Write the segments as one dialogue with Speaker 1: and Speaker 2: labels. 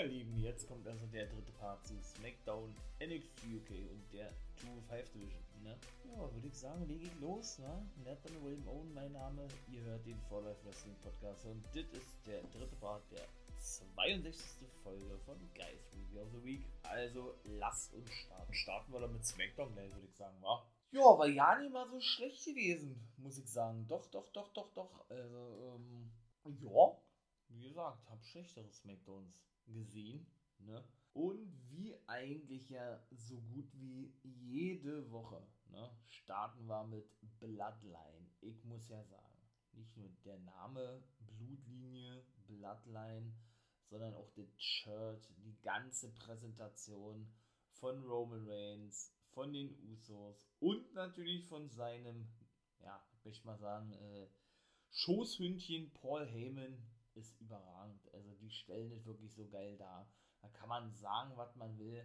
Speaker 1: Meine Lieben, jetzt kommt also der dritte Part zu SmackDown NXT UK und der 2-5 Division. Ne? Ja, würde ich sagen, lege ich los. Ne? Nathan William Owen, mein Name. Ihr hört den For Life Wrestling Podcast und das ist der dritte Part der 62. Folge von Guys Review of the Week. Also lasst uns starten. Starten wir dann mit SmackDown, ne, würde ich sagen, wa? Ja, war ja nicht mal so schlecht gewesen, muss ich sagen. Doch, doch, doch, doch, doch. Also, ähm, ja, wie gesagt, habe schlechtere Smackdowns gesehen. Ne? Und wie eigentlich ja so gut wie jede Woche ne, starten wir mit Bloodline. Ich muss ja sagen, nicht nur der Name, Blutlinie, Bloodline, sondern auch das Shirt, die ganze Präsentation von Roman Reigns, von den Usos und natürlich von seinem, ja, ich mal sagen, äh, Schoßhündchen Paul Heyman ist überragend. Also die stellen es wirklich so geil dar. Da kann man sagen, was man will.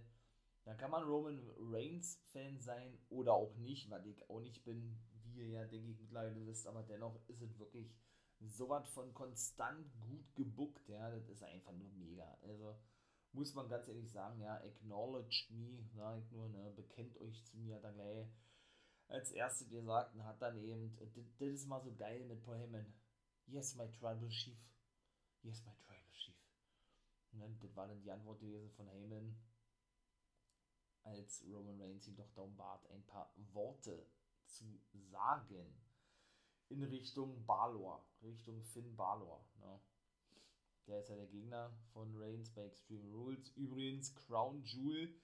Speaker 1: Da kann man Roman Reigns Fan sein oder auch nicht, weil ich auch nicht bin, wie ihr ja, denke ich, mittlerweile wisst, aber dennoch ist es wirklich so was von konstant gut gebuckt, ja, das ist einfach nur mega. Also muss man ganz ehrlich sagen, ja, acknowledged me, sage ich nur, ne, bekennt euch zu mir, dann gleich als erste gesagt hat dann eben, das ist mal so geil mit Paul Heyman. Yes, my tribal chief. Yes, my tribal chief. Und das war dann die Antwort gewesen von Heyman, als Roman Reigns ihn doch darum bat, ein paar Worte zu sagen in Richtung Balor, Richtung Finn Balor. Ne? Der ist ja der Gegner von Reigns bei Extreme Rules. Übrigens, Crown Jewel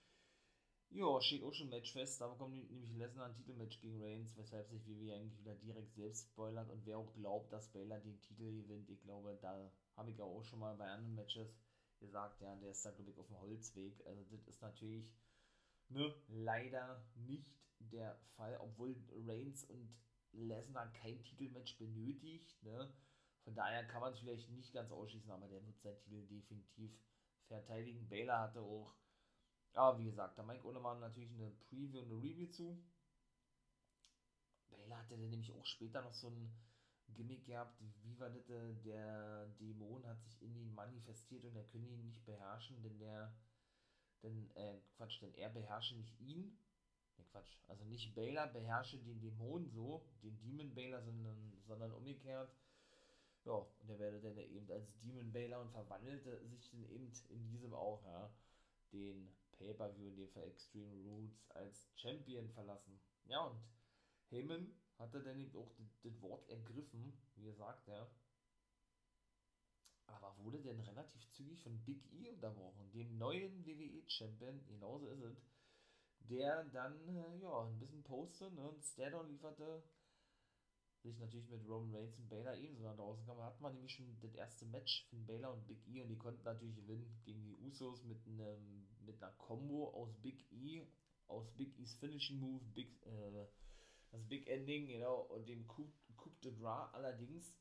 Speaker 1: ja, steht auch schon Match fest. Da kommt nämlich Lesnar ein Titelmatch gegen Reigns, weshalb sich WWE eigentlich wieder direkt selbst spoilert. Und wer auch glaubt, dass Baylor den Titel gewinnt, ich glaube, da habe ich ja auch schon mal bei anderen Matches gesagt, ja, der ist da, glaube ich, auf dem Holzweg. Also, das ist natürlich ne, leider nicht der Fall, obwohl Reigns und Lesnar kein Titelmatch benötigt. Ne? Von daher kann man es vielleicht nicht ganz ausschließen, aber der wird seinen Titel definitiv verteidigen. Baylor hatte auch aber wie gesagt, da Mike Ohnemann natürlich eine Preview und eine Review zu. Baylor hatte nämlich auch später noch so ein Gimmick gehabt, wie war das, äh, der Dämon hat sich in ihn manifestiert und er könne ihn nicht beherrschen, denn der, denn, äh, Quatsch, denn er beherrsche nicht ihn. Ne, Quatsch, also nicht Baylor beherrsche den Dämon so, den Demon Baylor, sondern, sondern umgekehrt. Ja, und er werde dann eben als Demon Baylor und verwandelte sich dann eben in diesem auch, ja, den Pay-Per-View, in dem Fall Extreme Rules, als Champion verlassen. Ja, und Heyman hatte dann eben auch das Wort ergriffen, wie gesagt, ja. Aber wurde denn relativ zügig von Big E unterbrochen, dem neuen WWE-Champion, genauso ist es, der dann, äh, ja, ein bisschen postet ne, und Stadon lieferte, sich natürlich mit Roman Reigns und Baylor ebenso nach draußen kam, hat man nämlich schon das erste Match von Baylor und Big E und die konnten natürlich gewinnen gegen die Usos mit einem mit einer Combo aus Big E, aus Big E's Finishing Move, Big, äh, das Big Ending, genau, und dem Coup, Coup de Gras. Allerdings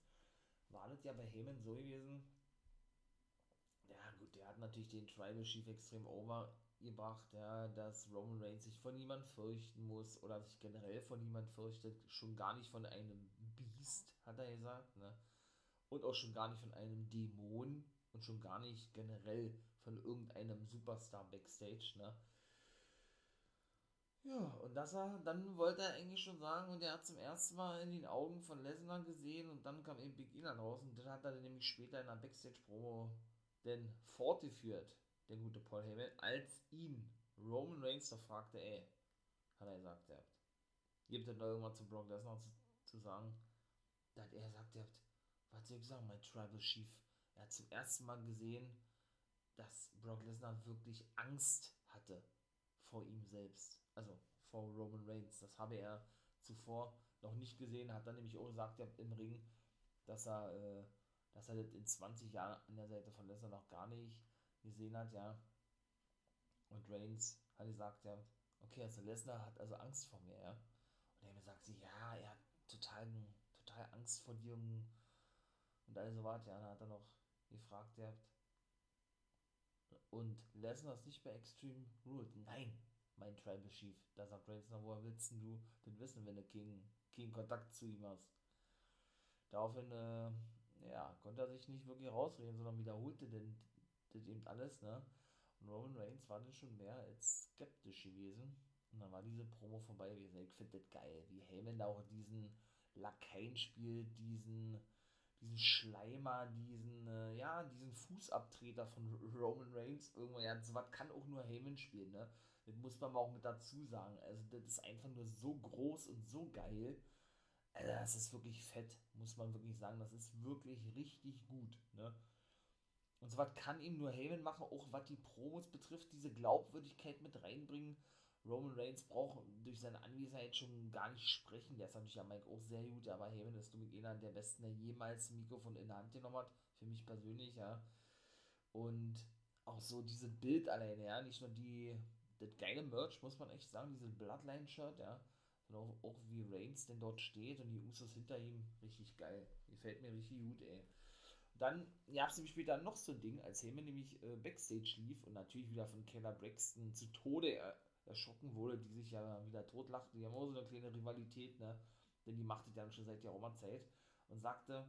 Speaker 1: war das ja bei Heyman so gewesen, ja gut, der hat natürlich den Tribal Chief extrem overgebracht, ja, dass Roman Reigns sich von niemand fürchten muss oder sich generell von niemand fürchtet, schon gar nicht von einem Beast, hat er gesagt, ne? Und auch schon gar nicht von einem Dämon und schon gar nicht generell von irgendeinem Superstar Backstage, ne? Ja, und das er, dann wollte er eigentlich schon sagen, und er hat zum ersten Mal in den Augen von Lesnar gesehen und dann kam eben Big E raus und dann hat er nämlich später in einer Backstage-Promo denn fortgeführt, der gute Paul Heyman, als ihn Roman Reigns da fragte, ey, hat er gesagt, er gibt er da irgendwas zu Brock Lesnar zu, zu sagen, da hat er gesagt, er hat, was soll ich sagen, mein Tribal Chief, er hat zum ersten Mal gesehen, dass Brock Lesnar wirklich Angst hatte vor ihm selbst. Also vor Roman Reigns. Das habe er zuvor noch nicht gesehen. Hat dann nämlich auch gesagt im Ring, dass er, äh, dass er das in 20 Jahren an der Seite von Lesnar noch gar nicht gesehen hat, ja. Und Reigns hat gesagt, ja, okay, also Lesnar hat also Angst vor mir, ja. Und er sagt sie, ja, er hat total, total Angst vor dir und all so was, ja. Und dann hat er noch gefragt, ja, und Lesnar ist nicht bei Extreme Rules. Nein, mein Tribal Chief. Da sagt Lesnar, woher willst du denn wissen, wenn du keinen, keinen Kontakt zu ihm hast? Daraufhin, äh, ja, konnte er sich nicht wirklich rausreden, sondern wiederholte denn das eben alles, ne? Und Roman Reigns war dann schon mehr als skeptisch gewesen. Und dann war diese Promo vorbei gewesen. Ich finde das geil, wie Heyman da auch diesen Lakaien spielt, diesen, diesen Schleimer, diesen, äh, ja, diesen Fußabtreter von Roman Reigns. Irgendwann, ja, so was kann auch nur Heyman spielen, ne? Das muss man auch mit dazu sagen. Also, das ist einfach nur so groß und so geil. Also, das ist wirklich fett, muss man wirklich sagen. Das ist wirklich richtig gut, ne? Und so was kann ihm nur Heyman machen, auch was die Promos betrifft, diese Glaubwürdigkeit mit reinbringen. Roman Reigns braucht durch seine Anwesenheit schon gar nicht sprechen. Der ist natürlich am Mike auch sehr gut, aber Heyman ist damit einer der besten, der jemals ein Mikrofon in der Hand genommen hat. Für mich persönlich, ja. Und auch so dieses Bild alleine, ja. Nicht nur die, das geile Merch, muss man echt sagen, dieses Bloodline-Shirt, ja. Sondern auch, auch wie Reigns denn dort steht und die Usos hinter ihm. Richtig geil. Gefällt mir richtig gut, ey. Dann gab es nämlich später noch so ein Ding, als Heyman nämlich äh, Backstage lief und natürlich wieder von Keller Braxton zu Tode er, erschrocken wurde, die sich ja wieder totlachte. Die haben auch so eine kleine Rivalität, ne? Denn die machte dann schon seit Jahrhundert Zeit und sagte,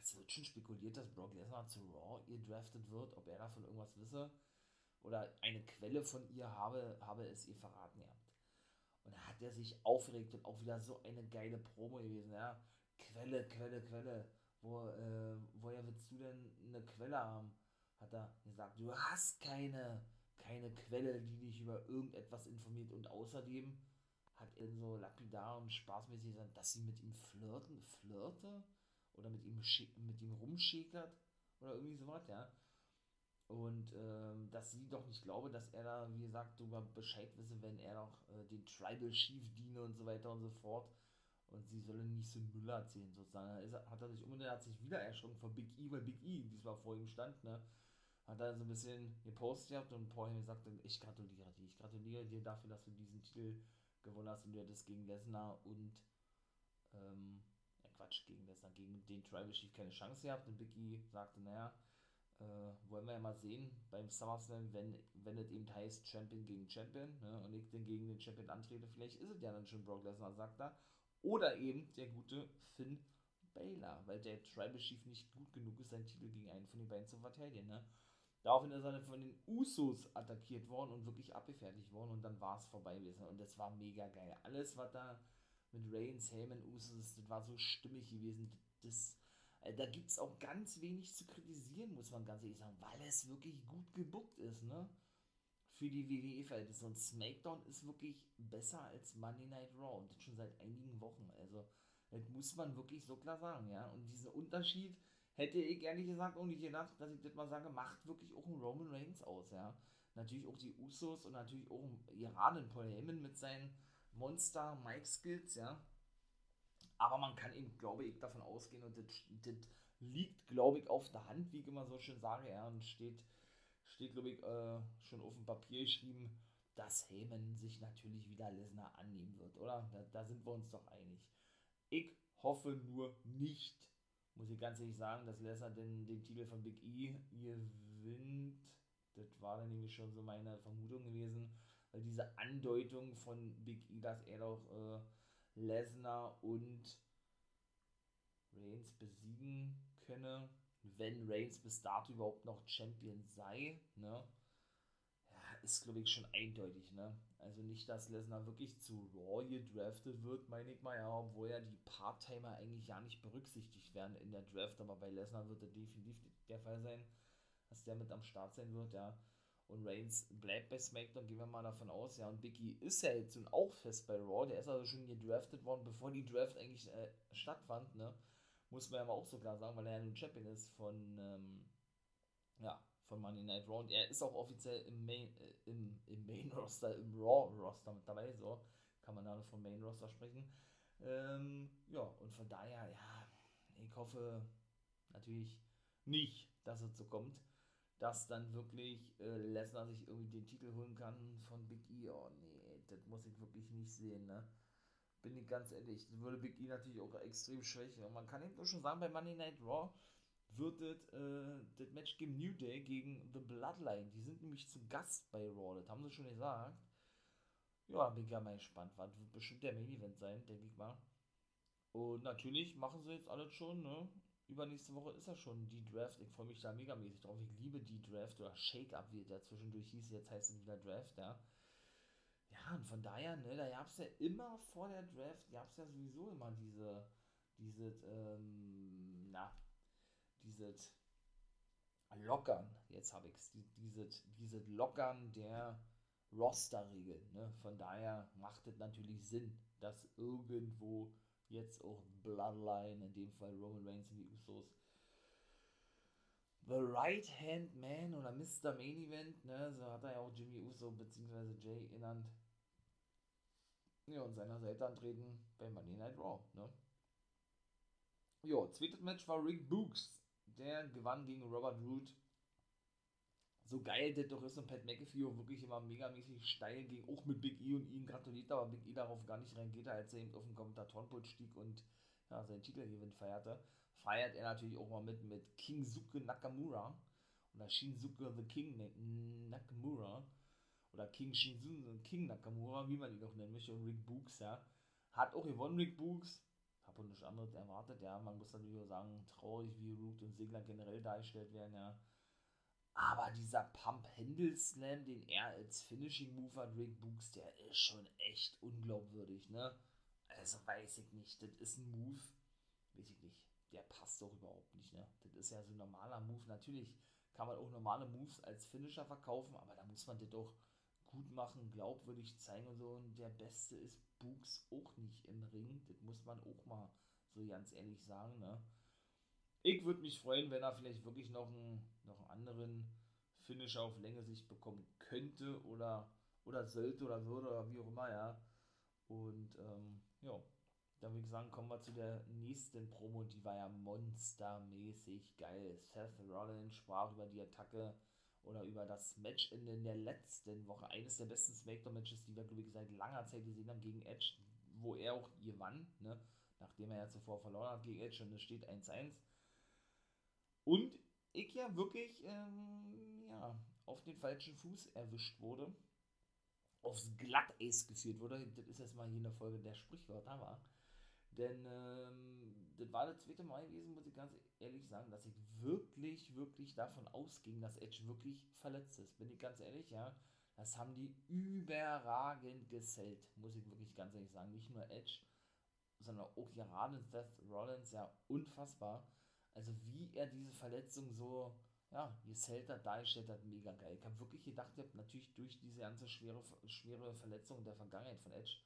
Speaker 1: es wird schon spekuliert, dass Brock Lesnar zu Raw ihr drafted wird, ob er davon irgendwas wisse oder eine Quelle von ihr habe, habe es ihr verraten gehabt. Und da hat er sich aufgeregt und auch wieder so eine geile Promo gewesen, ja. Quelle, Quelle, Quelle wo, äh, woher willst du denn eine Quelle haben? Hat er gesagt, du hast keine, keine Quelle, die dich über irgendetwas informiert. Und außerdem hat er so lapidar und spaßmäßig gesagt, dass sie mit ihm flirten, flirte oder mit ihm, mit ihm rumschäkert oder irgendwie sowas, ja. Und ähm, dass sie doch nicht glaube, dass er da, wie gesagt, darüber Bescheid wisse, wenn er noch äh, den Tribal Chief diene und so weiter und so fort und sie sollen nicht so Müll erzählen, sozusagen. Da hat er sich umgedreht, hat sich wieder erschrocken von Big E, weil Big E diesmal vor ihm stand, ne? Hat er so ein bisschen gepostet gehabt und Paul gesagt, ich gratuliere dir. Ich gratuliere dir dafür, dass du diesen Titel gewonnen hast und du hättest gegen Lesnar und, ähm, ja Quatsch, gegen Lesnar, gegen den Tribal Chief keine Chance gehabt und Big E sagte, naja, äh, wollen wir ja mal sehen beim SummerSlam, wenn, wenn es eben heißt Champion gegen Champion, ne, und ich dann gegen den Champion antrete, vielleicht ist es ja dann schon Brock Lesnar, sagt er. Oder eben der gute Finn Baylor, weil der Tribal Chief nicht gut genug ist, seinen Titel gegen einen von den beiden zu verteidigen. Ne? Daraufhin ist er von den Usos attackiert worden und wirklich abgefertigt worden und dann war es vorbei gewesen. Und das war mega geil. Alles, was da mit Reigns, Heyman, Usos, das war so stimmig gewesen. Das, äh, da gibt es auch ganz wenig zu kritisieren, muss man ganz ehrlich sagen, weil es wirklich gut gebuckt ist, ne? für die WWE-Verhältnisse. Und SmackDown ist wirklich besser als Monday Night Raw und das schon seit einigen Wochen. Also, das muss man wirklich so klar sagen, ja. Und diesen Unterschied hätte ich ehrlich gesagt auch nicht gedacht, dass ich das mal sage, macht wirklich auch ein Roman Reigns aus, ja. Natürlich auch die Usos und natürlich auch ein Paul Heyman mit seinen Monster Mike Skills, ja. Aber man kann eben, glaube ich, davon ausgehen und das, das liegt, glaube ich, auf der Hand, wie ich immer so schön sage, ja, und steht steht, glaube ich, äh, schon auf dem Papier geschrieben, dass Heyman sich natürlich wieder Lesnar annehmen wird, oder? Da, da, sind wir uns doch einig. Ich hoffe nur nicht, muss ich ganz ehrlich sagen, dass Lesnar den, den Titel von Big E gewinnt. Das war dann nämlich schon so meine Vermutung gewesen, weil diese Andeutung von Big E, dass er doch äh, Lesnar und Reigns besiegen könne, wenn Reigns bis dato überhaupt noch Champion sei, ne? Ist glaube ich schon eindeutig, ne? Also nicht, dass Lesnar wirklich zu Raw gedraftet wird, meine ich mal, ja, obwohl ja die Part-Timer eigentlich ja nicht berücksichtigt werden in der Draft, aber bei Lesnar wird das definitiv der Fall sein, dass der mit am Start sein wird, ja. Und Reigns bleibt bei SmackDown, gehen wir mal davon aus, ja. Und Biggie ist ja jetzt auch fest bei Raw, der ist also schon gedraftet worden, bevor die Draft eigentlich äh, stattfand, ne? Muss man ja auch so klar sagen, weil er ja nun Champion ist von, ähm, ja, von Money Night Raw. Und er ist auch offiziell im Main, äh, im, im Main Roster, im Raw Roster mit dabei, so kann man da noch vom Main Roster sprechen. Ähm, ja, und von daher, ja, ich hoffe natürlich nicht, dass es so kommt, dass dann wirklich äh, Lesnar sich irgendwie den Titel holen kann von Big E. Oh nee, das muss ich wirklich nicht sehen, ne? Bin ich ganz ehrlich. Das würde Big E natürlich auch extrem schwächen. Und man kann eben schon sagen, bei Monday Night Raw wird das, äh, das Match gegen New Day gegen The Bloodline. Die sind nämlich zu Gast bei Raw. Das haben sie schon gesagt. Ja, bin ich ja mal gespannt. Was wird bestimmt der Main Event sein, denke ich mal. Und natürlich machen sie jetzt alles schon, ne? übernächste Woche ist ja schon die Draft. Ich freue mich da megamäßig drauf. Ich liebe die Draft oder Shake-Up, wie der zwischendurch hieß. Jetzt heißt es wieder Draft, ja. Ja, und von daher, ne, da gab es ja immer vor der Draft, gab es ja sowieso immer diese, diese, ähm, na, diese Lockern, jetzt habe ich es, diese, diese Lockern der Roster-Regeln. Ne? Von daher macht es natürlich Sinn, dass irgendwo jetzt auch Bloodline, in dem Fall Roman Reigns und die Usos, The Right Hand Man oder Mr. Main Event, ne, so hat er ja auch Jimmy Uso bzw. Jay genannt. Ja, und seiner Seite antreten bei Monday Night Raw, ne. Ja, zweites Match war Rick Books. Der gewann gegen Robert Root so geil das doch ist und Pat McAfee auch wirklich immer megamäßig steil ging, auch mit Big E und ihn gratuliert, aber Big E darauf gar nicht reingeht, als er eben auf dem Kommentatorenpult stieg und ja, seinen Titelgewinn feierte, feiert er natürlich auch mal mit, mit King Suke Nakamura. Oder Shinsuke the King Nakamura. Oder King Shinsuke King Nakamura, wie man ihn auch nennen möchte, und Rick Books, ja, hat auch gewonnen, Rick Books, hab und nichts anderes erwartet, ja, man muss natürlich auch sagen, traurig, wie Root und Segler generell dargestellt werden, ja, aber dieser Pump-Handle-Slam, den er als Finishing-Move hat, Rick Books, der ist schon echt unglaubwürdig, ne? Also weiß ich nicht, das ist ein Move, weiß ich nicht, der passt doch überhaupt nicht, ne? Das ist ja so ein normaler Move. Natürlich kann man auch normale Moves als Finisher verkaufen, aber da muss man das doch gut machen, glaubwürdig zeigen und so. Und der Beste ist Books auch nicht im Ring. Das muss man auch mal so ganz ehrlich sagen, ne? Ich würde mich freuen, wenn er vielleicht wirklich noch einen, noch einen anderen Finisher auf Länge Sicht bekommen könnte oder, oder sollte oder würde oder wie auch immer, ja. Und ähm, ja, dann würde ich sagen, kommen wir zu der nächsten Promo, die war ja monstermäßig geil. Seth Rollins sprach über die Attacke oder über das Match in, der letzten Woche. Eines der besten Smackdown-Matches, die wir, glaube ich, seit langer Zeit gesehen haben gegen Edge, wo er auch gewann, ne? nachdem er ja zuvor verloren hat gegen Edge und es steht 1-1. Und ich ja wirklich ähm, ja, auf den falschen Fuß erwischt wurde, aufs Glatteis geführt wurde. Das ist jetzt mal hier eine Folge der Sprichwörter, war. Denn ähm, das war das zweite Mal gewesen, muss ich ganz ehrlich sagen, dass ich wirklich, wirklich davon ausging, dass Edge wirklich verletzt ist. Bin ich ganz ehrlich, ja. Das haben die überragend gesellt, muss ich wirklich ganz ehrlich sagen. Nicht nur Edge, sondern auch gerade Seth Rollins, ja, unfassbar. Also wie er diese Verletzung so, ja, gesellt hat, dargestellt hat, mega geil. Ich habe wirklich gedacht, ich habe natürlich durch diese ganze schwere, schwere Verletzung der Vergangenheit von Edge,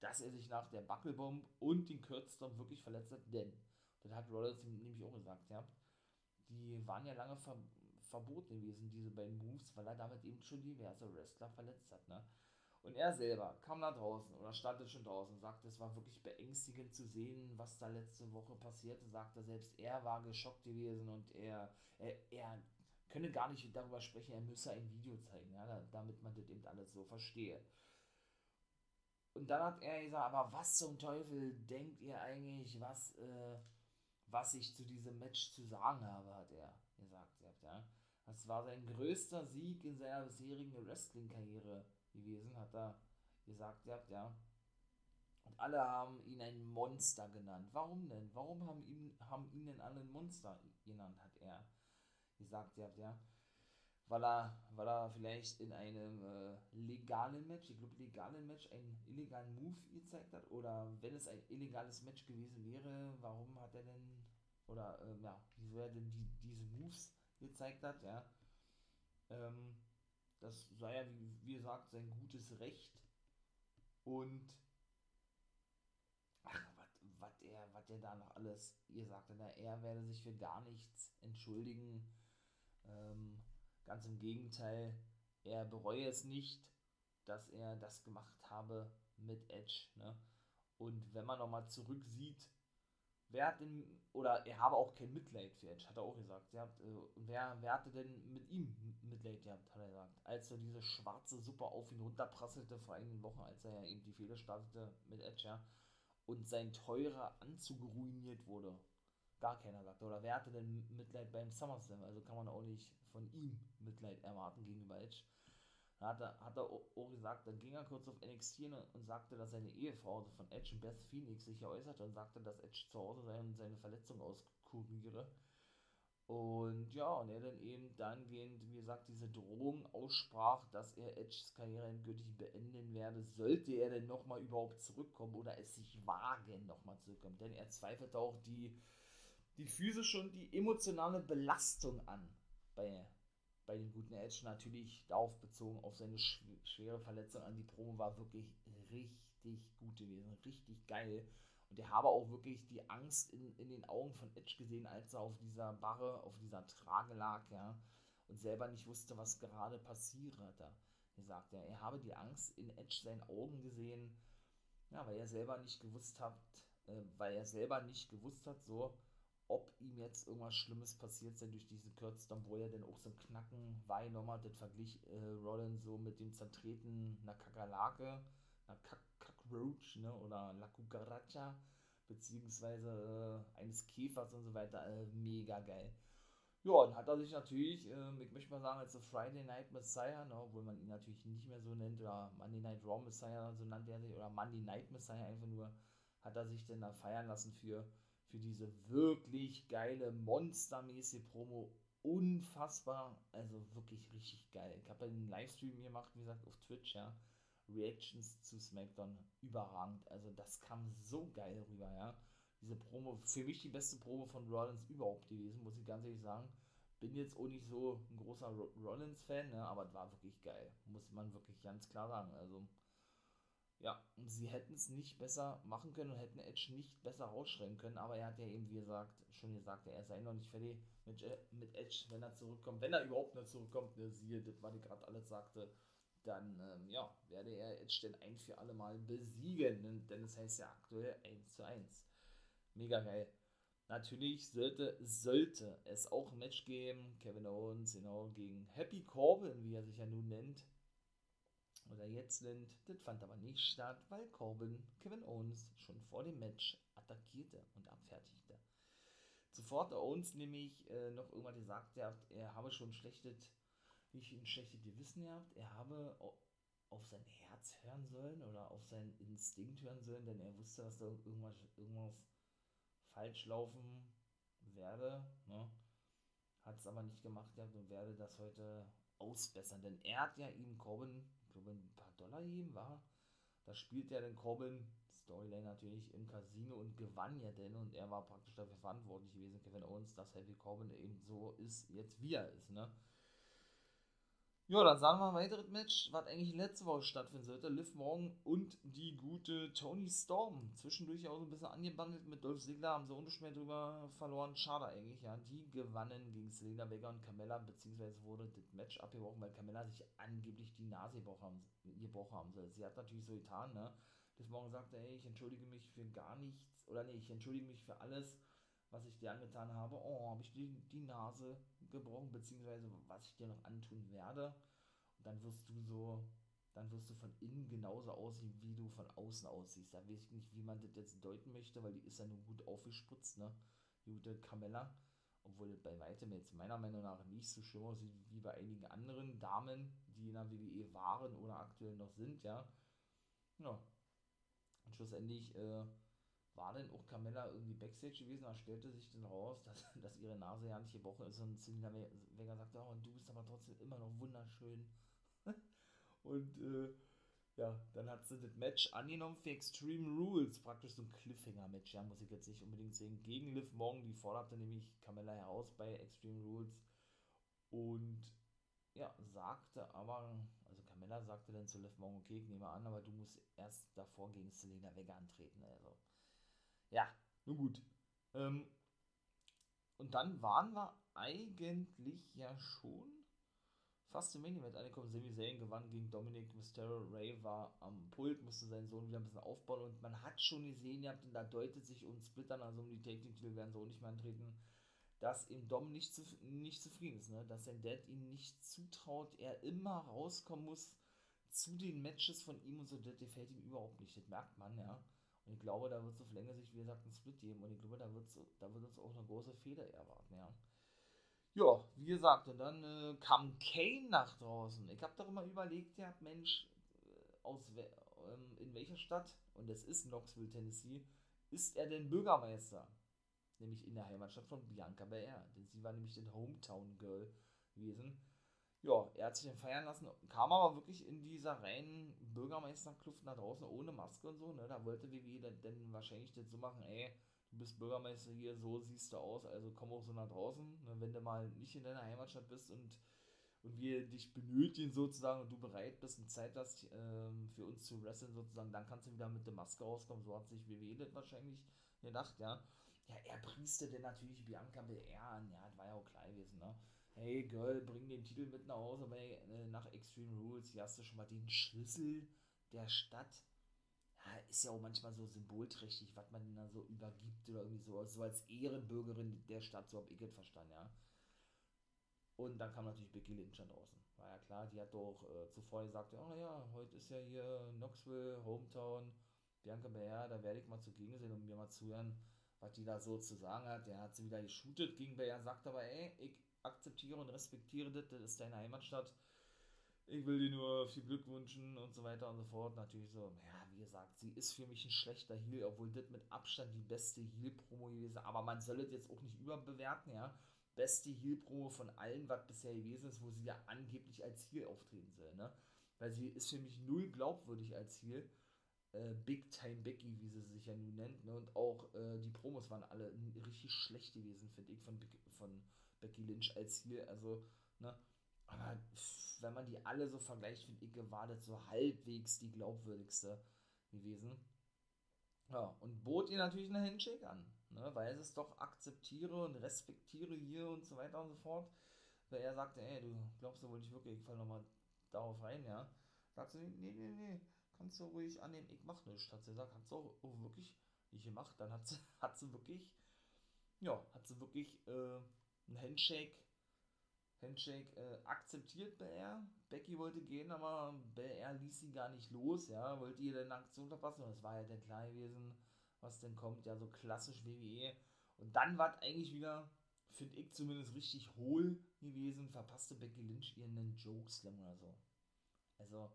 Speaker 1: dass er sich nach der Buckelbomb und den Kürzstorm wirklich verletzt hat, denn, das hat Rollins nämlich auch gesagt, ja, die waren ja lange ver verboten gewesen, diese beiden Moves, weil er damit eben schon diverse Wrestler verletzt hat, ne. Und er selber kam da draußen oder stand schon draußen und sagte, es war wirklich beängstigend zu sehen, was da letzte Woche passierte. Sagte selbst, er war geschockt gewesen und er, er, er könne gar nicht darüber sprechen, er müsse ein Video zeigen, ja, damit man das eben alles so verstehe. Und dann hat er gesagt, aber was zum Teufel denkt ihr eigentlich, was, äh, was ich zu diesem Match zu sagen habe, hat er gesagt. Ja. Das war sein größter Sieg in seiner bisherigen Wrestling-Karriere gewesen, hat er gesagt, ja. Und alle haben ihn ein Monster genannt. Warum denn? Warum haben ihn, haben ihn denn alle ein Monster genannt, hat er gesagt, ja. Weil er, weil er vielleicht in einem äh, legalen Match, ich glaube legalen Match, einen illegalen Move gezeigt hat. Oder wenn es ein illegales Match gewesen wäre, warum hat er denn, oder ähm, ja, wieso er denn die, diese Moves gezeigt hat, ja. Ähm, das sei ja, wie, wie gesagt, sein gutes Recht. Und ach, was er, er da noch alles gesagt hat, er werde sich für gar nichts entschuldigen. Ähm, ganz im Gegenteil, er bereue es nicht, dass er das gemacht habe mit Edge. Ne? Und wenn man nochmal zurücksieht, wer hat denn, oder er habe auch kein Mitleid für Edge, hat er auch gesagt. Ja, äh, wer, wer hatte denn mit ihm Mitleid gehabt, hat er gesagt. Als er diese schwarze Suppe auf ihn runterprasselte vor einigen Wochen, als er ja eben die Fehler startete mit Edge, ja, und sein teurer Anzug ruiniert wurde. Gar keiner sagt. Oder wer hatte denn Mitleid beim SummerSlam? Also kann man auch nicht von ihm Mitleid erwarten gegenüber Edge. Da hat er, hat er auch gesagt, dann ging er kurz auf NXT und sagte, dass seine Ehefrau also von Edge, Beth Phoenix, sich äußerte und sagte, dass Edge zu Hause sei und seine Verletzung auskuriere. Und ja, und er dann eben dahingehend, wie gesagt, diese Drohung aussprach, dass er Edges Karriere endgültig beenden werde, sollte er denn nochmal überhaupt zurückkommen oder es sich wagen, nochmal zurückkommen. Denn er zweifelt auch die, die physische und die emotionale Belastung an bei, bei dem guten Edge. Natürlich darauf bezogen, auf seine schwere Verletzung an die Promo war wirklich richtig gut gewesen, richtig geil. Und er habe auch wirklich die Angst in, in den Augen von Edge gesehen, als er auf dieser Barre, auf dieser Trage lag, ja, und selber nicht wusste, was gerade passiert. Er sagte, er habe die Angst in Edge seinen Augen gesehen, ja, weil er selber nicht gewusst hat, äh, weil er selber nicht gewusst hat, so, ob ihm jetzt irgendwas Schlimmes passiert sei durch diese Kürzung, wo er denn auch so ein Knacken wahrgenommen hat, das verglich äh, Rollins so mit dem Zertreten einer Kakerlake, einer Cockroach ne, oder La Cucaracha, beziehungsweise äh, eines Käfers und so weiter. Äh, mega geil. Ja, dann hat er sich natürlich, äh, ich möchte mal sagen, als Friday Night Messiah, ne, obwohl man ihn natürlich nicht mehr so nennt, oder Monday Night Raw Messiah, so nannte er sich, oder Monday Night Messiah einfach nur, hat er sich denn da feiern lassen für, für diese wirklich geile, monstermäßige Promo. Unfassbar, also wirklich richtig geil. Ich habe einen Livestream gemacht, wie gesagt, auf Twitch, ja Reactions zu SmackDown überragend. Also das kam so geil rüber, ja. Diese Promo, für mich die beste Promo von Rollins überhaupt gewesen, muss ich ganz ehrlich sagen. Bin jetzt auch nicht so ein großer Rollins-Fan, ne, aber es war wirklich geil. Muss man wirklich ganz klar sagen. Also, ja, sie hätten es nicht besser machen können und hätten Edge nicht besser rausschreiben können, aber er hat ja eben, wie gesagt, schon gesagt, er sei noch nicht fertig mit, mit Edge, wenn er zurückkommt, wenn er überhaupt noch zurückkommt, ne, siehe, das, was ich gerade alles sagte, dann ähm, ja, werde er Edge denn ein für alle Mal besiegen, denn es heißt ja aktuell 1 zu 1. Mega geil. Natürlich sollte, sollte es auch ein Match geben, Kevin Owens genau gegen Happy Corbin, wie er sich ja nun nennt, oder jetzt nennt. Das fand aber nicht statt, weil Corbin Kevin Owens schon vor dem Match attackierte und abfertigte. Hat Owens nämlich äh, noch irgendwann gesagt, er, er habe schon schlechtes nicht ein schlechtes Gewissen gehabt. Er habe auf sein Herz hören sollen oder auf seinen Instinkt hören sollen, denn er wusste, dass da irgendwas, irgendwas falsch laufen werde. Ne? Hat es aber nicht gemacht gehabt und werde das heute ausbessern. Denn er hat ja ihm Corbin, glaube, ein paar Dollar gegeben, war. Da spielt er den Corbin, Storyline natürlich, im Casino und gewann ja denn. Und er war praktisch dafür verantwortlich gewesen, Kevin Owens, dass Heavy Corbin eben so ist, jetzt wie er ist. Ne? Ja, dann sahen wir ein weiteres Match, was eigentlich letzte Woche stattfinden sollte. Liv Morgan und die gute Tony Storm. Zwischendurch auch so ein bisschen angebandelt mit Dolph Ziggler, haben sie nicht mehr drüber verloren. Schade eigentlich, ja. Die gewannen gegen Selena Vega und Carmella, beziehungsweise wurde das Match abgebrochen, weil Carmella sich angeblich die Nase gebrochen haben soll. Sie hat natürlich so getan, ne. Liv Morgan sagte, ey, ich entschuldige mich für gar nichts, oder nee, ich entschuldige mich für alles was ich dir angetan habe, oh, habe ich dir die Nase gebrochen, beziehungsweise was ich dir noch antun werde. Und dann wirst du so, dann wirst du von innen genauso aussehen, wie du von außen aussiehst. Da weiß ich nicht, wie man das jetzt deuten möchte, weil die ist ja nur gut aufgespritzt, ne? Die gute Camella. Obwohl das bei weitem jetzt meiner Meinung nach nicht so schlimm aussieht wie bei einigen anderen Damen, die in der WWE waren oder aktuell noch sind, ja. Ja. Und schlussendlich, äh, war denn auch Carmella irgendwie Backstage gewesen, da stellte sich dann raus, dass, dass ihre Nase ja nicht gebrochen ist und Selina Vega sagte, oh, du bist aber trotzdem immer noch wunderschön. und äh, ja, dann hat sie das Match angenommen für Extreme Rules, praktisch so ein Cliffhanger-Match, ja, muss ich jetzt nicht unbedingt sehen, gegen Liv Morgan, die forderte nämlich Carmella heraus bei Extreme Rules und ja, sagte aber, also Carmella sagte dann zu Liv Morgan, okay, ich nehme an, aber du musst erst davor gegen Selena Vega antreten, also ja, nun gut. Ähm, und dann waren wir eigentlich ja schon fast im Main Event angekommen. Sami Zayn gewann gegen Dominic Mysterio. Ray war am Pult, musste seinen Sohn wieder ein bisschen aufbauen und man hat schon gesehen, ihr habt, und da deutet sich uns Splittern, also um die Taking-Titel werden auch nicht mehr antreten, dass ihm Dom nicht, zu, nicht zufrieden ist, ne? dass sein Dad ihm nicht zutraut, er immer rauskommen muss zu den Matches von ihm und so, das gefällt ihm überhaupt nicht, das merkt man, ja. Und ich glaube, da wird es auf längere Sicht, wie gesagt, einen Split geben. Und ich glaube, da, wird's, da wird uns auch eine große Feder erwarten, ja. Ja, wie gesagt, und dann äh, kam Kane nach draußen. Ich habe doch immer überlegt, ja, Mensch, äh, aus ähm, in welcher Stadt, und es ist Knoxville, Tennessee, ist er denn Bürgermeister? Nämlich in der Heimatstadt von Bianca Belair. Denn sie war nämlich den Hometown Girl gewesen. Ja, er hat sich dann feiern lassen, kam aber wirklich in dieser reinen Bürgermeisterkluft nach draußen ohne Maske und so. Ne? Da wollte WWE dann, dann wahrscheinlich das so machen, ey, du bist Bürgermeister hier, so siehst du aus, also komm auch so nach draußen. Ne? Wenn du mal nicht in deiner Heimatstadt bist und, und wir dich benötigen sozusagen und du bereit bist und Zeit hast, ähm, für uns zu wresteln sozusagen, dann kannst du wieder mit der Maske rauskommen. So hat sich WWE das wahrscheinlich gedacht, ja. Ja, er prieste natürlich Bianca Belair an, ja, das war ja auch klar gewesen, ne hey Girl, bring den Titel mit nach Hause bei, äh, nach Extreme Rules. Hier hast du schon mal den Schlüssel der Stadt. Ja, ist ja auch manchmal so symbolträchtig, was man da so übergibt oder irgendwie so, so als Ehrenbürgerin der Stadt, so hab ich es verstanden, ja. Und dann kam natürlich Becky Lynch dann draußen. War ja klar, die hat doch äh, zuvor gesagt, oh ja, heute ist ja hier Knoxville, Hometown, Bianca Belair, da werde ich mal zugegen sein und mir mal zuhören, was die da so zu sagen hat. Der hat sie wieder geshootet gegen Belair, sagt aber, ey, ich akzeptiere und respektiere das, das ist deine Heimatstadt. Ich will dir nur viel Glück wünschen und so weiter und so fort. Natürlich so, ja, wie gesagt, sie ist für mich ein schlechter Heal, obwohl das mit Abstand die beste Heal-Promo gewesen ist. Aber man soll es jetzt auch nicht überbewerten, ja. Beste Heal-Promo von allen, was bisher gewesen ist, wo sie ja angeblich als Heal auftreten soll, ne? Weil sie ist für mich null glaubwürdig als Heal. Äh, Big Time Becky, wie sie sich ja nun nennt, ne? Und auch äh, die Promos waren alle richtig schlecht gewesen, finde ich, von, von Becky Lynch als Ziel. Also, ne? Aber wenn man die alle so vergleicht, finde ich, war das so halbwegs die glaubwürdigste gewesen. Ja, und bot ihr natürlich einen Handshake an, ne? weil es doch akzeptiere und respektiere hier und so weiter und so fort. Weil er sagte, ey, du glaubst du wohl nicht wirklich, ich fall nochmal darauf rein, ja. Sagt sie, nee, nee, nee, kannst du ruhig annehmen, ich mach nichts. Hat sie gesagt, hat sie auch, auch wirklich nicht gemacht. Dann hat sie, hat sie wirklich, ja, hat sie wirklich äh, ein Handshake, Handshake äh, akzeptiert BR. Becky wollte gehen, aber BR ließ sie gar nicht los, ja, wollte ihr eine Aktion verpassen es war ja dann klar gewesen, was denn kommt, ja, so klassisch WWE. Und dann war es eigentlich wieder, finde ich zumindest richtig hohl gewesen, verpasste Becky Lynch ihren Joke-Slam oder so. Also,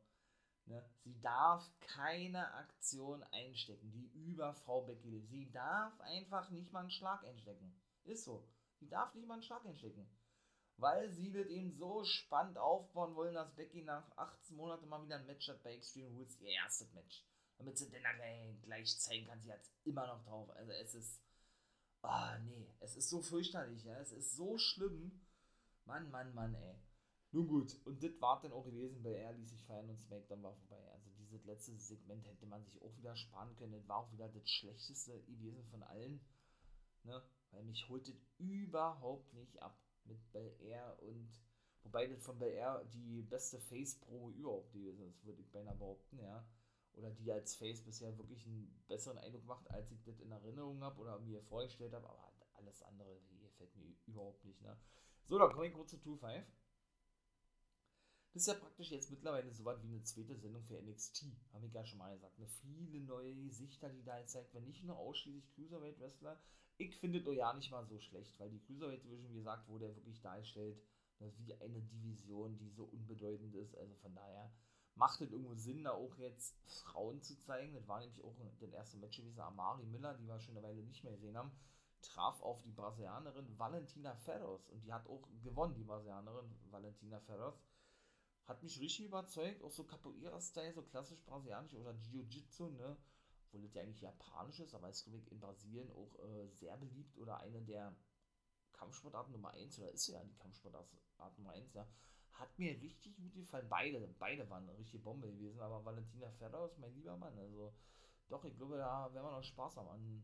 Speaker 1: ne, sie darf keine Aktion einstecken, die über Frau Becky Lynch. Sie darf einfach nicht mal einen Schlag einstecken. Ist so. Die darf nicht mal einen Schlag hinschicken. Weil sie wird eben so spannend aufbauen wollen, dass Becky nach 18 Monaten mal wieder ein Match hat bei Extreme Rules, ihr erstes Match. Damit sie dann gleich zeigen kann, sie hat es immer noch drauf. Also es ist. Ah, oh, nee. Es ist so fürchterlich, ja. Es ist so schlimm. Mann, Mann, Mann, ey. Nun gut, und das war dann auch gewesen bei er, ließ sich feiern und SmackDown war vorbei. Also dieses letzte Segment hätte man sich auch wieder sparen können. Das war auch wieder das schlechteste gewesen von allen. Ne? Weil mich holt das überhaupt nicht ab mit Bel Air und wobei das von Bel Air die beste Face-Promo überhaupt gewesen ist, würde ich beinahe behaupten, ja. Oder die als Face bisher wirklich einen besseren Eindruck macht, als ich das in Erinnerung habe oder mir vorgestellt habe, aber alles andere gefällt mir überhaupt nicht, ne. So, dann komme ich kurz zu 2-5. Das ist ja praktisch jetzt mittlerweile so was wie eine zweite Sendung für NXT, habe ich ja schon mal gesagt. Ne? Viele neue Gesichter, die da jetzt zeigt, wenn nicht nur ausschließlich Cruiserweight Wrestler, ich finde es ja nicht mal so schlecht, weil die Cruiserweight Division, wie gesagt, wurde ja wirklich dargestellt, wie eine Division, die so unbedeutend ist. Also von daher macht es irgendwo Sinn, da auch jetzt Frauen zu zeigen. Das war nämlich auch das erste Match gewesen. Amari Miller, die wir schon eine Weile nicht mehr gesehen haben, traf auf die Brasilianerin Valentina Ferros und die hat auch gewonnen, die Brasilianerin Valentina Ferros. Hat mich richtig überzeugt, auch so Capoeira-Style, so klassisch brasilianisch oder Jiu-Jitsu, ne? Obwohl das ja eigentlich japanisch ist, aber ist, glaube ich, in Brasilien auch äh, sehr beliebt oder eine der Kampfsportarten Nummer 1, oder ist ja die Kampfsportart Nummer 1, ja, hat mir richtig gut gefallen. Beide, beide waren eine richtige Bombe gewesen, aber Valentina Ferrer ist mein lieber Mann. Also, doch, ich glaube, da werden wir noch Spaß haben an,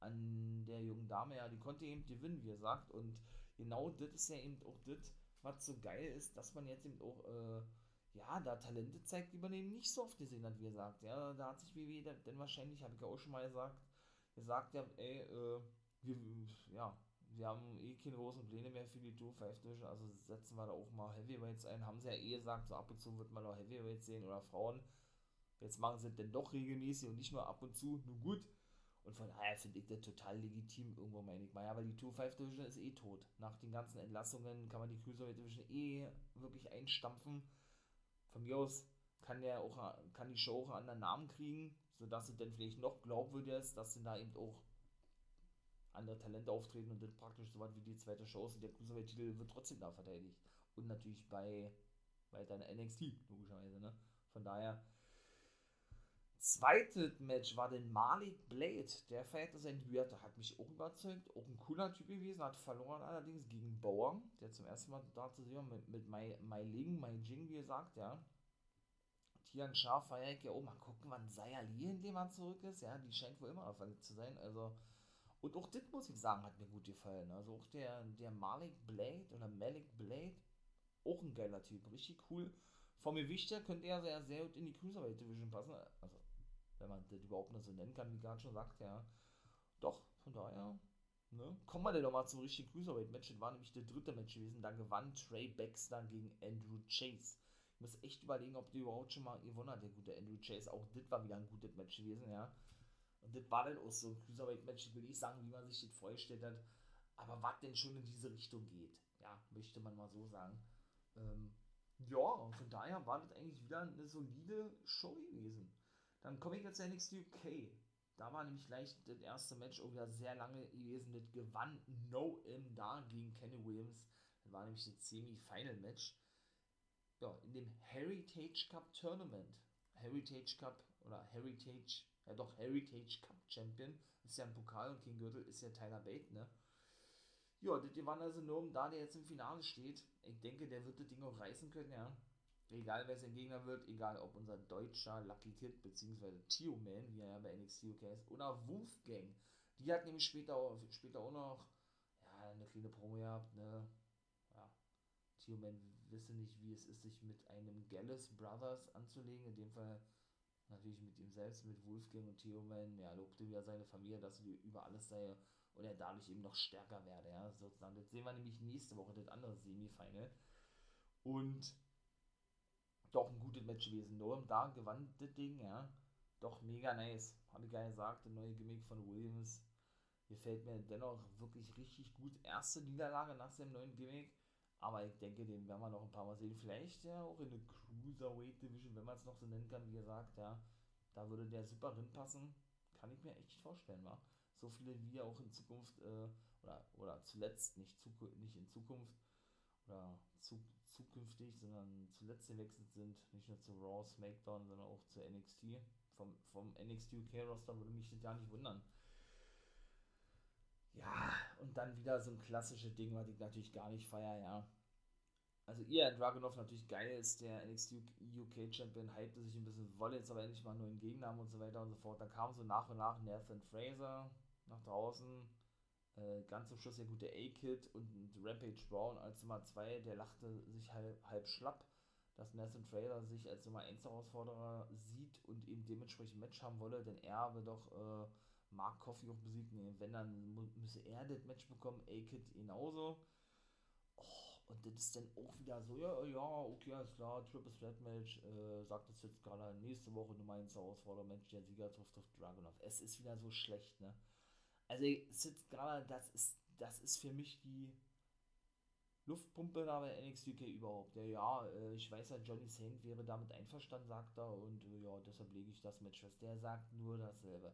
Speaker 1: an der jungen Dame. Ja, die konnte eben gewinnen, wie er sagt. Und genau das ist ja eben auch das, was so geil ist, dass man jetzt eben auch. Äh, ja, da Talente zeigt, die man eben nicht so oft gesehen hat, wie er sagt. Ja, da hat sich WWE, denn wahrscheinlich, habe ich ja auch schon mal gesagt, gesagt, ja, ey, äh, wir, ja, wir haben eh keine großen Pläne mehr für die Tour 5 Division, also setzen wir da auch mal Heavyweights ein. Haben sie ja eh gesagt, so ab und zu wird man auch Heavyweights sehen oder Frauen. Jetzt machen sie denn doch regelmäßig und nicht nur ab und zu, nur gut. Und von daher finde ich das total legitim, irgendwo meine ich mal. Ja, weil die 2-5 Division ist eh tot. Nach den ganzen Entlassungen kann man die Cruiserweight Division eh wirklich einstampfen. Von mir aus kann, der auch, kann die Show auch einen anderen Namen kriegen, sodass es dann vielleicht noch glaubwürdiger ist, dass sie da eben auch andere Talente auftreten und das praktisch so was wie die zweite Show ist und der Cruiserweight-Titel wird trotzdem da verteidigt. Und natürlich bei, bei deiner NXT, logischerweise, ne? Von daher Zweites Match war den Malik Blade. Der feierte sein Debüt, hat mich auch überzeugt. Auch ein cooler Typ gewesen, hat verloren allerdings gegen Bauer, der zum ersten Mal da zu sehen mit, mit Mai, Mai Ling, Mai Jing, wie gesagt, ja. Tian feiere ich ja auch. Mal gucken, wann Saya Lee in dem Mann zurück ist. Ja, die scheint wohl immer verletzt zu sein. Also, und auch das muss ich sagen, hat mir gut gefallen. Also auch der, der Malik Blade oder Malik Blade, auch ein geiler Typ, richtig cool. Vom Gewicht her könnte er sehr, sehr gut in die Cruiserweight Division passen. Also wenn man das überhaupt noch so nennen kann, wie gerade schon sagt, ja. Doch, von daher, ne? Kommen wir denn nochmal zum richtigen Cruiserweight-Match. Das war nämlich der dritte Match gewesen. Da gewann Trey Baxter gegen Andrew Chase. Ich muss echt überlegen, ob der überhaupt schon mal gewonnen hat, der gute Andrew Chase. Auch das war wieder ein gutes Match gewesen, ja. Und das war dann auch so ein Cruiserweight-Match, ich will nicht sagen, wie man sich das vorgestellt hat, aber was denn schon in diese Richtung geht. Ja, möchte man mal so sagen. Ähm, ja, und von daher war das eigentlich wieder eine solide Show gewesen. Dann komme ich jetzt zu NXT UK. Da war nämlich gleich das erste Match auch wieder sehr lange gewesen. Das gewann No M da gegen Kenny Williams. Das war nämlich das Semi-Final-Match. Ja, in dem Heritage Cup Tournament. Heritage Cup oder Heritage, ja doch, Heritage Cup Champion. Ist ja ein Pokal und King Gürtel ist ja Tyler Bate, ne? Ja, das gewann also nur um da, der jetzt im Finale steht. Ich denke, der wird das Ding auch reißen können, ja egal wer sein Gegner wird, egal ob unser deutscher Lucky Kid bzw. Tio Man, wie er ja bei NXT UK ist, oder Wolfgang. Die hat nämlich später später auch noch ja, eine kleine Promo gehabt, ne? Ja, Tio Man wisse nicht, wie es ist, sich mit einem Gallus Brothers anzulegen, in dem Fall natürlich mit ihm selbst, mit Wolfgang und Tio Man, ja, lobte wieder seine Familie, dass sie über alles sei und er dadurch eben noch stärker werde, ja, sozusagen. Das sehen wir nämlich nächste Woche, das andere Semifinal. Und doch ein gutes Match gewesen. Noam da gewann das Ding, ja. Doch mega nice. Habe ich ja gesagt, der neue Gimmick von Williams. Gefällt mir dennoch wirklich richtig gut. Erste Niederlage nach seinem neuen Gimmick. Aber ich denke, den werden wir noch ein paar Mal sehen. Vielleicht ja auch in der Cruiserweight Division, wenn man es noch so nennen kann, wie gesagt, ja. Da würde der super passen. Kann ich mir echt vorstellen, wa? So viele wie auch in Zukunft, äh, oder, oder zuletzt, nicht, nicht in Zukunft, oder zu, zukünftig, sondern zuletzt gewechselt sind, nicht nur zu Raw, SmackDown, sondern auch zu NXT. Vom, vom NXT UK Roster würde mich das ja nicht wundern. Ja, und dann wieder so ein klassisches Ding, was ich natürlich gar nicht feiere, ja. Also ihr Dragunov natürlich geil ist, der NXT UK Champion, hypte sich ein bisschen, wolle jetzt aber endlich mal einen Gegner haben und so weiter und so fort. Dann kam so nach und nach Nathan Fraser nach draußen, äh, ganz zum Schluss der gute A-Kid und Rampage Brown als Nummer 2, der lachte sich halb, halb schlapp, dass Nathan Trailer sich als Nummer 1 Herausforderer sieht und eben dementsprechend Match haben wolle, denn er will doch äh, Mark Coffey auch besiegen. Nee, wenn, dann müsse er das Match bekommen, A-Kid genauso. Oh, und das ist dann auch wieder so, ja, ja, okay, alles klar, Triple Threat Match, äh, sagt es jetzt gerade nächste Woche Nummer 1 Herausforderer, Match, der Sieger trifft auf Dragunov. Es ist wieder so schlecht, ne? Also sitzt gerade, das ist, das ist für mich die Luftpumpe da bei NXT UK überhaupt. Ja, ja, äh, ich weiß ja, Johnny Saint wäre damit einverstanden, sagt er, und äh, ja, deshalb lege ich das Match fest. Der sagt nur dasselbe.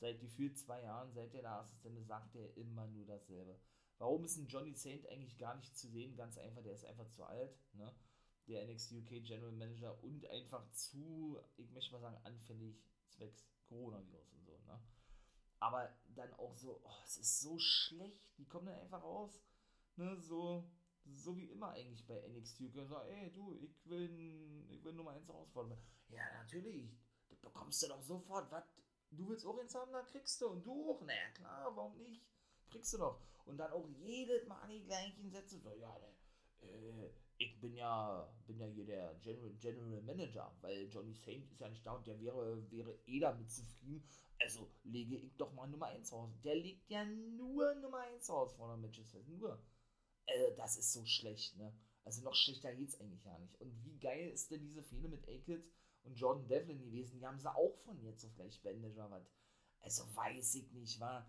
Speaker 1: Seit gefühlt zwei Jahren, seit er der Assistent sagt er immer nur dasselbe. Warum ist ein Johnny Saint eigentlich gar nicht zu sehen? Ganz einfach, der ist einfach zu alt, ne? Der NXT UK General Manager und einfach zu, ich möchte mal sagen, anfällig zwecks Coronavirus und so, ne? Aber dann auch so, oh, es ist so schlecht, die kommen dann einfach raus, ne, so, so wie immer eigentlich bei NXT, können sagen, ey, du, ich will, ich will Nummer 1 herausfordern. Ja, natürlich, das bekommst du doch sofort, was, du willst auch eins haben, dann kriegst du, und du auch, naja, klar, warum nicht, kriegst du doch. Und dann auch jedes Mal die gleichen Sätze, so, ja, ne, äh, ich bin ja, bin ja hier der General, General Manager, weil Johnny Saint ist ja nicht da und der wäre, wäre eh damit zufrieden, also lege ich doch mal Nummer 1 raus. Der legt ja nur Nummer 1 raus vor der Matches. Nur. Äh, das ist so schlecht, ne? Also noch schlechter geht's eigentlich gar nicht. Und wie geil ist denn diese Fehde mit A-Kid und Jordan Devlin gewesen? Die haben sie auch von jetzt auf gleich beendet oder was? Also weiß ich nicht, war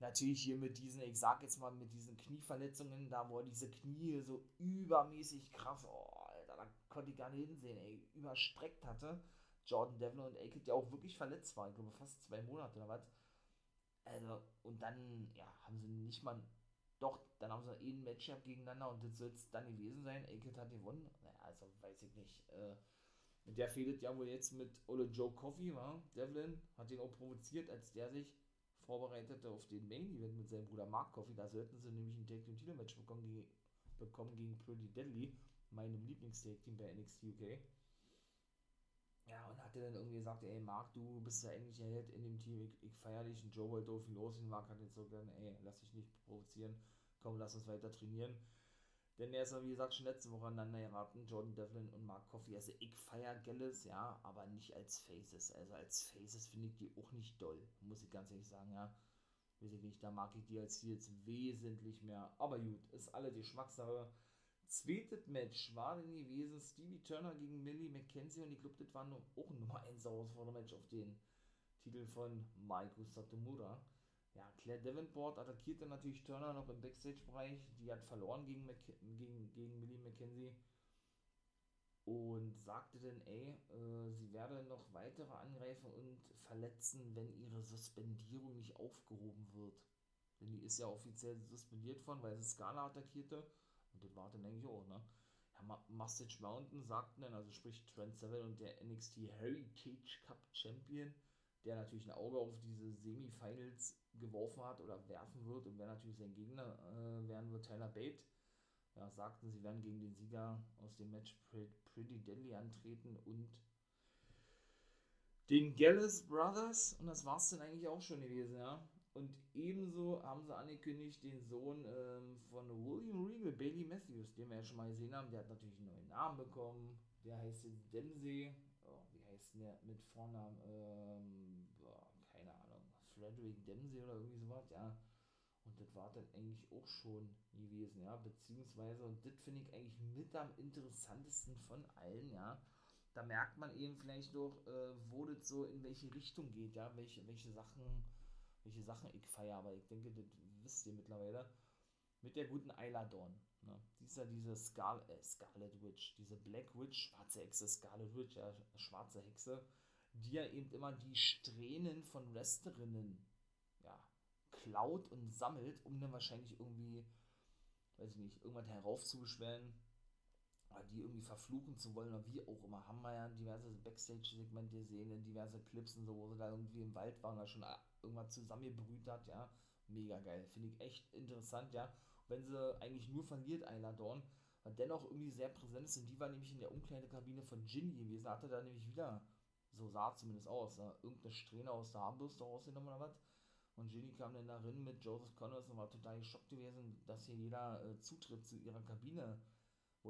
Speaker 1: natürlich hier mit diesen, ich sag jetzt mal, mit diesen Knieverletzungen, da wo diese Knie so übermäßig krass, oh, Alter, da konnte ich gar nicht hinsehen, ey, überstreckt hatte. Jordan Devlin und Aked ja auch wirklich verletzt waren, ich glaube fast zwei Monate oder was. Also, und dann, ja, haben sie nicht mal, doch, dann haben sie eh ein Matchup gegeneinander und das soll es dann gewesen sein. Aked hat gewonnen. Naja, also weiß ich nicht. Äh, der fehlt ja wohl jetzt mit Ole Joe Coffey, war. Devlin hat ihn auch provoziert, als der sich vorbereitete auf den Main Event mit seinem Bruder Mark Coffey. Da sollten sie nämlich ein Tag Team Titel Match bekommen, gegen, bekommen gegen Pretty Deadly, meinem Lieblings-Tag Team bei NXT UK. Ja, und hat er dann irgendwie gesagt, ey Mark, du bist ja eigentlich der Held in dem Team, ich, ich feiere dich. Und Joe wollte ihn los, und Mark hat jetzt so gerne, ey, lass dich nicht provozieren, komm, lass uns weiter trainieren. Denn er ist ja, wie gesagt, schon letzte Woche aneinander geraten, Jordan Devlin und Mark Coffey. Also ich feiere Gillis, ja, aber nicht als Faces. Also als Faces finde ich die auch nicht doll, muss ich ganz ehrlich sagen, ja. Weiß ich nicht, da mag ich die als jetzt wesentlich mehr. Aber gut, ist alle die Geschmackssache. Zweites Match war denn gewesen Stevie Turner gegen Millie McKenzie und ich glaube, das war auch ein Nummer 1 Herausforderer-Match auf den Titel von Maiko Satomura. Ja, Claire Davenport attackierte natürlich Turner noch im Backstage-Bereich. Die hat verloren gegen, Mc gegen, gegen Millie McKenzie und sagte dann, ey, äh, sie werde noch weitere angreifen und verletzen, wenn ihre Suspendierung nicht aufgehoben wird. Denn die ist ja offiziell suspendiert worden, weil sie Skala attackierte und das war dann eigentlich auch, ne? Ja, Mustache Mountain sagten dann, also sprich Trent Seven und der NXT Heritage Cup Champion, der natürlich ein Auge auf diese Semifinals geworfen hat oder werfen wird und wer natürlich sein Gegner äh, werden wird, Tyler Bate. Ja, sagten, sie werden gegen den Sieger aus dem Match Pretty Deadly antreten und den Gallus Brothers und das war es dann eigentlich auch schon gewesen, ja. Und ebenso haben sie angekündigt, den Sohn ähm, von William Regal, Bailey Matthews, den wir ja schon mal gesehen haben, der hat natürlich einen neuen Namen bekommen. Der heißt jetzt Dempsey. Oh, wie heißt der mit Vornamen? Ähm, boah, keine Ahnung. Frederick Dempsey oder irgendwie sowas, ja. Und das war dann eigentlich auch schon gewesen, ja. Beziehungsweise, und das finde ich eigentlich mit am interessantesten von allen, ja. Da merkt man eben vielleicht doch, äh, wo das so in welche Richtung geht, ja. Welche, welche Sachen welche Sachen ich feiere, aber ich denke, das wisst ihr mittlerweile. Mit der guten Ayla Dawn. Ne? Die diese Scar äh, Scarlet Witch, diese Black Witch, schwarze Hexe, Scarlet Witch, ja, schwarze Hexe, die ja eben immer die Strähnen von Wrestlerinnen ja, klaut und sammelt, um dann wahrscheinlich irgendwie, weiß ich nicht, irgendwas die irgendwie verfluchen zu wollen oder wie auch immer. Haben wir ja diverse Backstage-Segmente gesehen, diverse Clips und so, wo sie da irgendwie im Wald waren, da schon irgendwas zusammengebrüht hat, ja. Mega geil. Finde ich echt interessant, ja. wenn sie eigentlich nur verliert, Ayla Dawn, aber dennoch irgendwie sehr präsent ist. Und die war nämlich in der Umkleidekabine von Ginny gewesen. Hatte da nämlich wieder, so sah es zumindest aus, ne? irgendeine Strähne aus der Armbürste rausgenommen oder was. Und Ginny kam dann da rein mit Joseph Connors und war total geschockt gewesen, dass hier jeder äh, Zutritt zu ihrer Kabine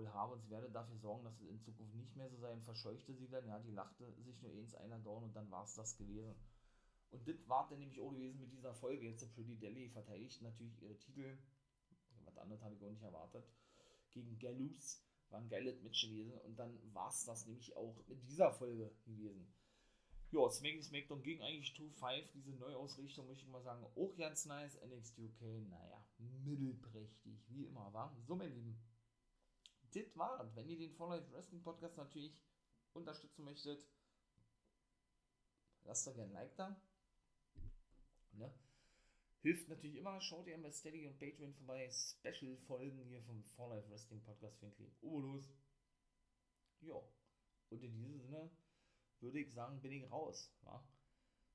Speaker 1: habe und sie werde dafür sorgen, dass es in Zukunft nicht mehr so sei und verscheuchte sie dann. Ja, die lachte sich nur eins einer Dorn und dann war es das gewesen. Und das war dann nämlich auch gewesen mit dieser Folge. Jetzt der Pretty Delhi verteidigt natürlich ihre Titel. Was anderes habe ich auch nicht erwartet. Gegen Galus. War ein geiles gewesen. Und dann war es das nämlich auch mit dieser Folge gewesen. Ja, Smackdown Smackdown ging eigentlich 2-5. Diese Neuausrichtung, möchte ich mal sagen, auch ganz nice. NXT UK, naja, mittelprächtig, wie immer, war. So, mein Lieben, das war Wenn ihr den For Life Wrestling Podcast natürlich unterstützen möchtet, lasst doch gerne ein Like da. Ne? Hilft natürlich immer. Schaut ihr bei Steady und Patreon vorbei. Special-Folgen hier vom For Life Wrestling Podcast für den kleinen Obolus. Ja. Und in diesem Sinne würde ich sagen, bin ich raus. Wa?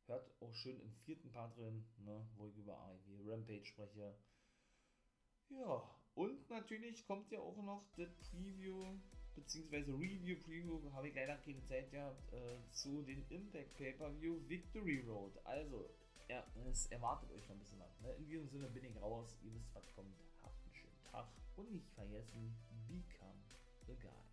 Speaker 1: Hört auch schön im vierten Part drin, ne, wo ich über AEW Rampage spreche. Ja, und natürlich kommt ja auch noch das Preview, beziehungsweise Review-Preview, habe ich leider keine Zeit gehabt, äh, zu den Impact Pay-Per-View Victory Road. Also, ja, es erwartet euch noch ein bisschen was. Ne? In diesem Sinne bin ich raus. Ihr wisst, was kommt. Habt einen schönen Tag. Und nicht vergessen, become the guy.